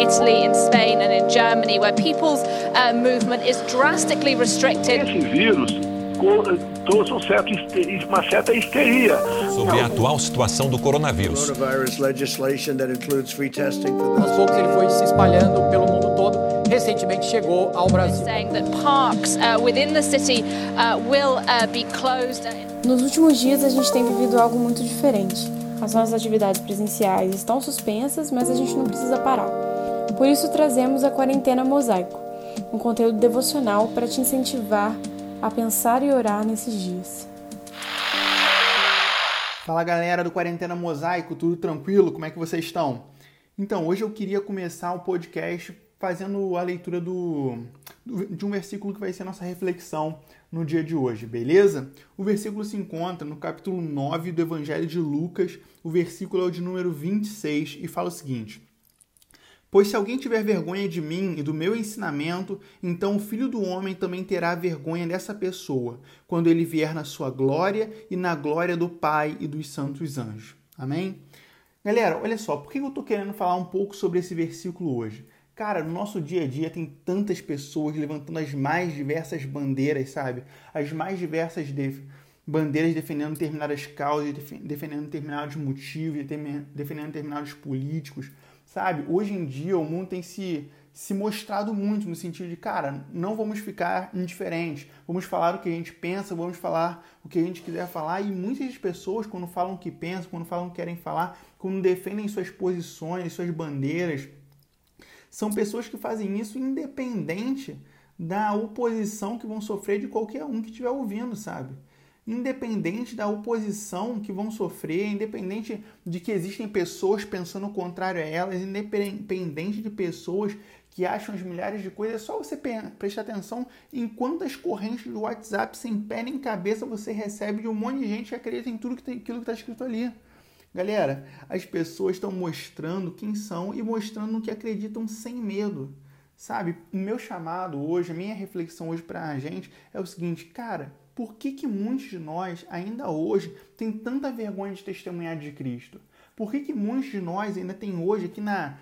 Italy, in Spain, and in Germany, where people's uh, movement is drastically restricted. Esse vírus trouxe um certo, uma certa histeria. Sobre a atual situação do coronavírus. Aos poucos ele foi se espalhando pelo mundo todo. Recentemente chegou ao Brasil. Nos últimos dias a gente tem vivido algo muito diferente. As nossas atividades presenciais estão suspensas, mas a gente não precisa parar. Por isso trazemos a quarentena mosaico, um conteúdo devocional para te incentivar a pensar e orar nesses dias. Fala galera do Quarentena Mosaico, tudo tranquilo? Como é que vocês estão? Então, hoje eu queria começar o podcast fazendo a leitura do, de um versículo que vai ser nossa reflexão no dia de hoje, beleza? O versículo se encontra no capítulo 9 do Evangelho de Lucas, o versículo é o de número 26 e fala o seguinte: Pois se alguém tiver vergonha de mim e do meu ensinamento, então o filho do homem também terá vergonha dessa pessoa, quando ele vier na sua glória e na glória do Pai e dos santos anjos. Amém? Galera, olha só, por que eu estou querendo falar um pouco sobre esse versículo hoje? Cara, no nosso dia a dia tem tantas pessoas levantando as mais diversas bandeiras, sabe? As mais diversas def bandeiras defendendo determinadas causas, defendendo determinados motivos, defendendo determinados políticos Sabe? Hoje em dia o mundo tem se, se mostrado muito no sentido de, cara, não vamos ficar indiferentes, vamos falar o que a gente pensa, vamos falar o que a gente quiser falar. E muitas pessoas, quando falam o que pensam, quando falam o que querem falar, quando defendem suas posições, suas bandeiras, são pessoas que fazem isso independente da oposição que vão sofrer de qualquer um que estiver ouvindo, sabe? Independente da oposição que vão sofrer, independente de que existem pessoas pensando o contrário a elas, independente de pessoas que acham as milhares de coisas, é só você prestar atenção em quantas correntes do WhatsApp sem pé nem cabeça você recebe de um monte de gente que acredita em tudo que tem, aquilo que está escrito ali. Galera, as pessoas estão mostrando quem são e mostrando que acreditam sem medo. Sabe, o meu chamado hoje, a minha reflexão hoje para a gente é o seguinte, cara, por que, que muitos de nós, ainda hoje, tem tanta vergonha de testemunhar de Cristo? Por que, que muitos de nós ainda tem hoje aqui na,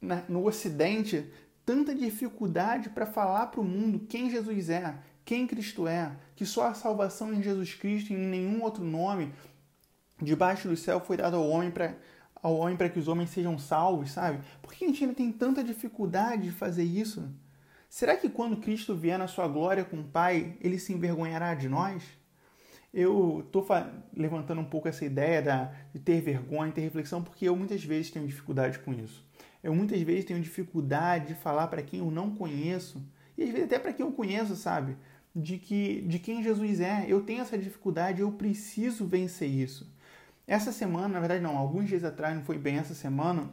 na no Ocidente tanta dificuldade para falar para o mundo quem Jesus é, quem Cristo é, que só a salvação em Jesus Cristo e em nenhum outro nome debaixo do céu foi dado ao homem para ao homem para que os homens sejam salvos, sabe? Por que a gente ainda tem tanta dificuldade de fazer isso? Será que quando Cristo vier na sua glória com o Pai, ele se envergonhará de nós? Eu estou levantando um pouco essa ideia da, de ter vergonha, ter reflexão, porque eu muitas vezes tenho dificuldade com isso. Eu muitas vezes tenho dificuldade de falar para quem eu não conheço, e às vezes até para quem eu conheço, sabe? De, que, de quem Jesus é. Eu tenho essa dificuldade, eu preciso vencer isso. Essa semana, na verdade não, alguns dias atrás, não foi bem essa semana,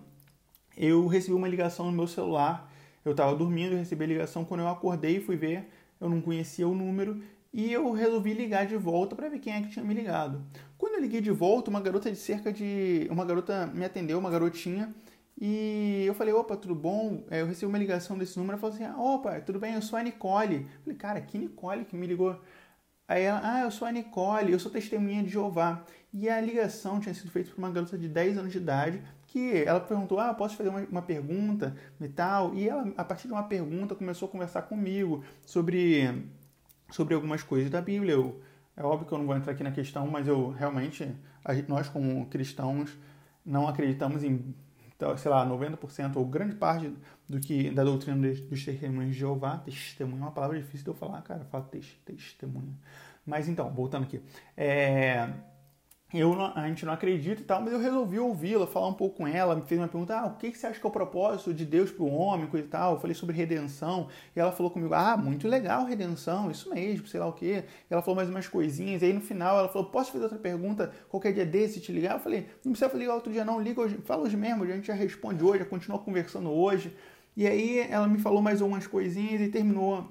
eu recebi uma ligação no meu celular eu estava dormindo, recebi a ligação. Quando eu acordei fui ver, eu não conhecia o número e eu resolvi ligar de volta para ver quem é que tinha me ligado. Quando eu liguei de volta, uma garota de cerca de. Uma garota me atendeu, uma garotinha, e eu falei: opa, tudo bom? É, eu recebi uma ligação desse número. Ela falou assim: opa, tudo bem, eu sou a Nicole. Eu falei: cara, que Nicole que me ligou? Aí ela: ah, eu sou a Nicole, eu sou testemunha de Jeová. E a ligação tinha sido feita por uma garota de 10 anos de idade que ela perguntou, ah, posso fazer uma, uma, pergunta e tal, e ela, a partir de uma pergunta, começou a conversar comigo sobre, sobre algumas coisas da Bíblia. Eu, é óbvio que eu não vou entrar aqui na questão, mas eu realmente, nós como cristãos, não acreditamos em, sei lá, 90% ou grande parte do que da doutrina dos testemunhos de Jeová. Testemunho é uma palavra difícil de eu falar, cara, fala testemunho. Mas então, voltando aqui. É, eu não, a gente não acredita e tal, mas eu resolvi ouvi-la, falar um pouco com ela, me fez uma pergunta, ah, o que, que você acha que é o propósito de Deus para o homem, coisa e tal, eu falei sobre redenção, e ela falou comigo, ah, muito legal redenção, isso mesmo, sei lá o quê, e ela falou mais umas coisinhas, e aí no final ela falou, posso fazer outra pergunta? Qualquer dia desse, te ligar? Eu falei, não precisa ligar outro dia não, liga hoje, fala hoje mesmo, a gente já responde hoje, já continua conversando hoje, e aí ela me falou mais umas coisinhas e terminou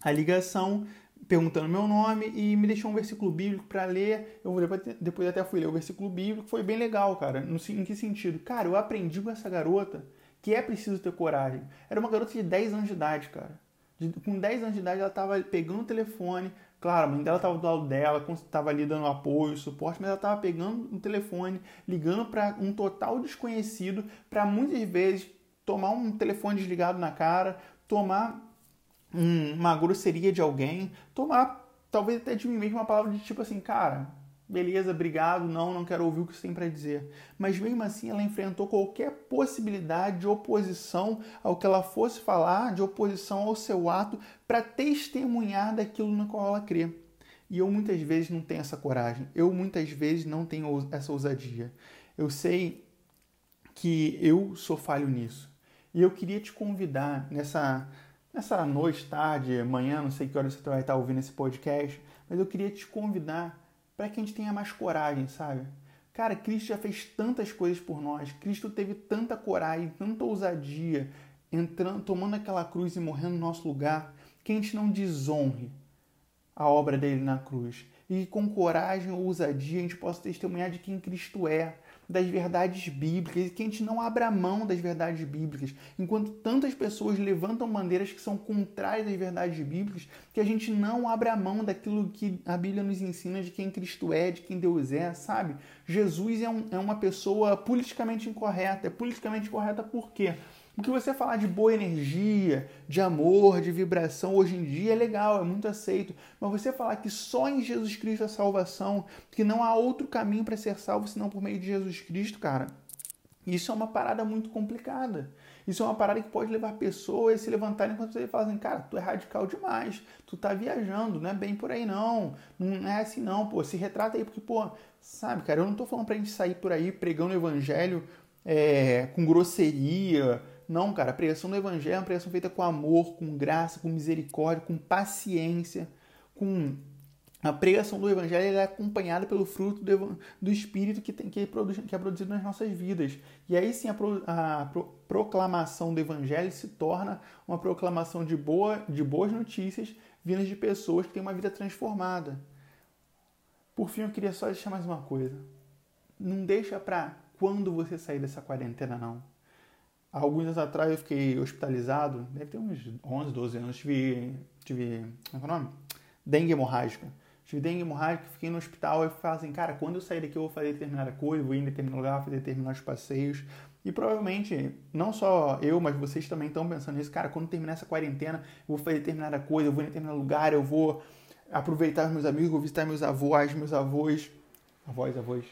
a ligação, perguntando meu nome e me deixou um versículo bíblico para ler. Eu depois até fui ler o versículo bíblico, foi bem legal, cara. No, em que sentido? Cara, eu aprendi com essa garota que é preciso ter coragem. Era uma garota de 10 anos de idade, cara. De, com 10 anos de idade ela estava pegando o telefone, claro, a mãe dela estava do lado dela, estava ali dando apoio, suporte, mas ela estava pegando o telefone, ligando para um total desconhecido, para muitas vezes tomar um telefone desligado na cara, tomar uma grosseria de alguém, tomar talvez até de mim mesmo uma palavra de tipo assim, cara, beleza, obrigado, não, não quero ouvir o que você tem para dizer. Mas mesmo assim ela enfrentou qualquer possibilidade de oposição ao que ela fosse falar, de oposição ao seu ato, para testemunhar daquilo no qual ela crê. E eu muitas vezes não tenho essa coragem, eu muitas vezes não tenho essa ousadia. Eu sei que eu sou falho nisso. E eu queria te convidar nessa, nessa noite, tarde, manhã, não sei que hora você vai estar ouvindo esse podcast, mas eu queria te convidar para que a gente tenha mais coragem, sabe? Cara, Cristo já fez tantas coisas por nós, Cristo teve tanta coragem, tanta ousadia, entrando, tomando aquela cruz e morrendo no nosso lugar, que a gente não desonre a obra dele na cruz. E com coragem ou ousadia a gente possa testemunhar de quem Cristo é, das verdades bíblicas e que a gente não abra mão das verdades bíblicas, enquanto tantas pessoas levantam bandeiras que são contrárias às verdades bíblicas, que a gente não abra mão daquilo que a Bíblia nos ensina de quem Cristo é, de quem Deus é, sabe? Jesus é, um, é uma pessoa politicamente incorreta. É politicamente incorreta por quê? Porque você falar de boa energia, de amor, de vibração hoje em dia é legal, é muito aceito. Mas você falar que só em Jesus Cristo é salvação, que não há outro caminho para ser salvo senão por meio de Jesus Cristo, cara, isso é uma parada muito complicada. Isso é uma parada que pode levar pessoas a se levantarem enquanto você fala assim, cara, tu é radical demais, tu tá viajando, não é bem por aí não, não é assim não, pô, se retrata aí, porque, pô, sabe, cara, eu não tô falando pra gente sair por aí pregando o evangelho é, com grosseria, não, cara, a pregação do Evangelho é uma pregação feita com amor, com graça, com misericórdia, com paciência, com a pregação do Evangelho é acompanhada pelo fruto do, do Espírito que, tem, que, é produzido, que é produzido nas nossas vidas. E aí sim a, pro, a pro, proclamação do Evangelho se torna uma proclamação de, boa, de boas notícias vindas de pessoas que têm uma vida transformada. Por fim, eu queria só deixar mais uma coisa. Não deixa para quando você sair dessa quarentena, não. Alguns anos atrás eu fiquei hospitalizado, deve ter uns 11, 12 anos, tive, tive como é, é o nome? Dengue hemorrágica. Tive dengue hemorrágica, fiquei no hospital e falei assim, cara, quando eu sair daqui eu vou fazer determinada coisa, vou ir em determinado lugar, fazer determinados passeios. E provavelmente, não só eu, mas vocês também estão pensando nisso, cara, quando terminar essa quarentena, eu vou fazer determinada coisa, eu vou em determinado lugar, eu vou aproveitar os meus amigos, vou visitar meus avós, meus avós, avós, avós,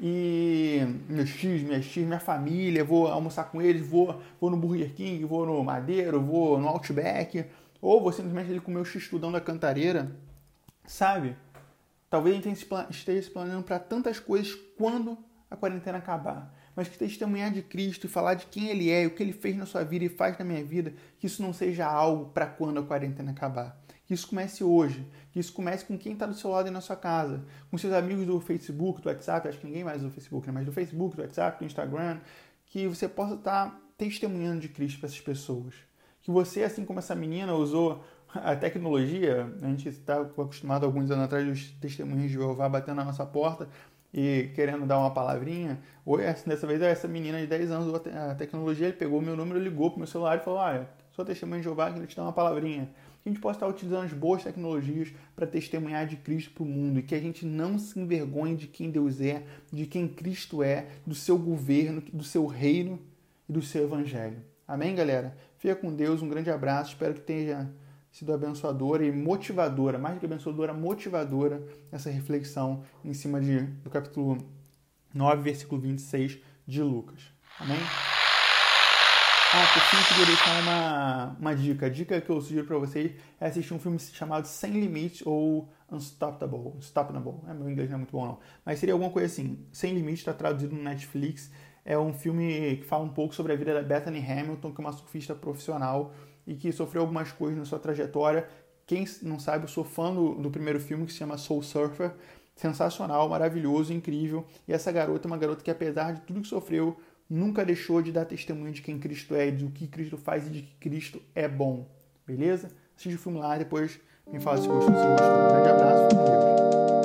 e meus tios, minhas tias, minha família, vou almoçar com eles, vou, vou no Burger King, vou no Madeiro, vou no Outback, ou vou simplesmente ali com o meu x-tudão da cantareira, sabe? Talvez a gente esteja se planejando para tantas coisas quando a quarentena acabar. Mas que testemunhar de Cristo e falar de quem Ele é, o que Ele fez na sua vida e faz na minha vida, que isso não seja algo para quando a quarentena acabar que isso comece hoje, que isso comece com quem está do seu lado e na sua casa, com seus amigos do Facebook, do WhatsApp, acho que ninguém mais usa o Facebook, né? mas do Facebook, do WhatsApp, do Instagram, que você possa estar tá testemunhando de Cristo para essas pessoas. Que você, assim como essa menina usou a tecnologia, a gente está acostumado alguns anos atrás dos testemunhos de Jeová batendo na nossa porta e querendo dar uma palavrinha. Ou dessa vez essa menina de 10 anos usou a tecnologia, ele pegou meu número, ligou para meu celular e falou: Olha, sou testemunho de Jeová, queria te dar uma palavrinha que a gente possa estar utilizando as boas tecnologias para testemunhar de Cristo para o mundo e que a gente não se envergonhe de quem Deus é, de quem Cristo é, do seu governo, do seu reino e do seu evangelho. Amém, galera? Fica com Deus, um grande abraço, espero que tenha sido abençoadora e motivadora, mais do que abençoadora, motivadora essa reflexão em cima de, do capítulo 9, versículo 26 de Lucas. Amém? Ah, por fim, queria deixar uma, uma dica. A dica que eu sugiro para vocês é assistir um filme chamado Sem Limites ou Unstoppable. Unstoppable. É, meu inglês não é muito bom, não. Mas seria alguma coisa assim. Sem Limites está traduzido no Netflix. É um filme que fala um pouco sobre a vida da Bethany Hamilton, que é uma surfista profissional e que sofreu algumas coisas na sua trajetória. Quem não sabe, eu sou fã do, do primeiro filme que se chama Soul Surfer. Sensacional, maravilhoso, incrível. E essa garota é uma garota que, apesar de tudo que sofreu, nunca deixou de dar testemunho de quem Cristo é, do que Cristo faz e de que Cristo é bom. Beleza? Assiste o filme lá depois me fala se gostou, se gostou. Um grande abraço.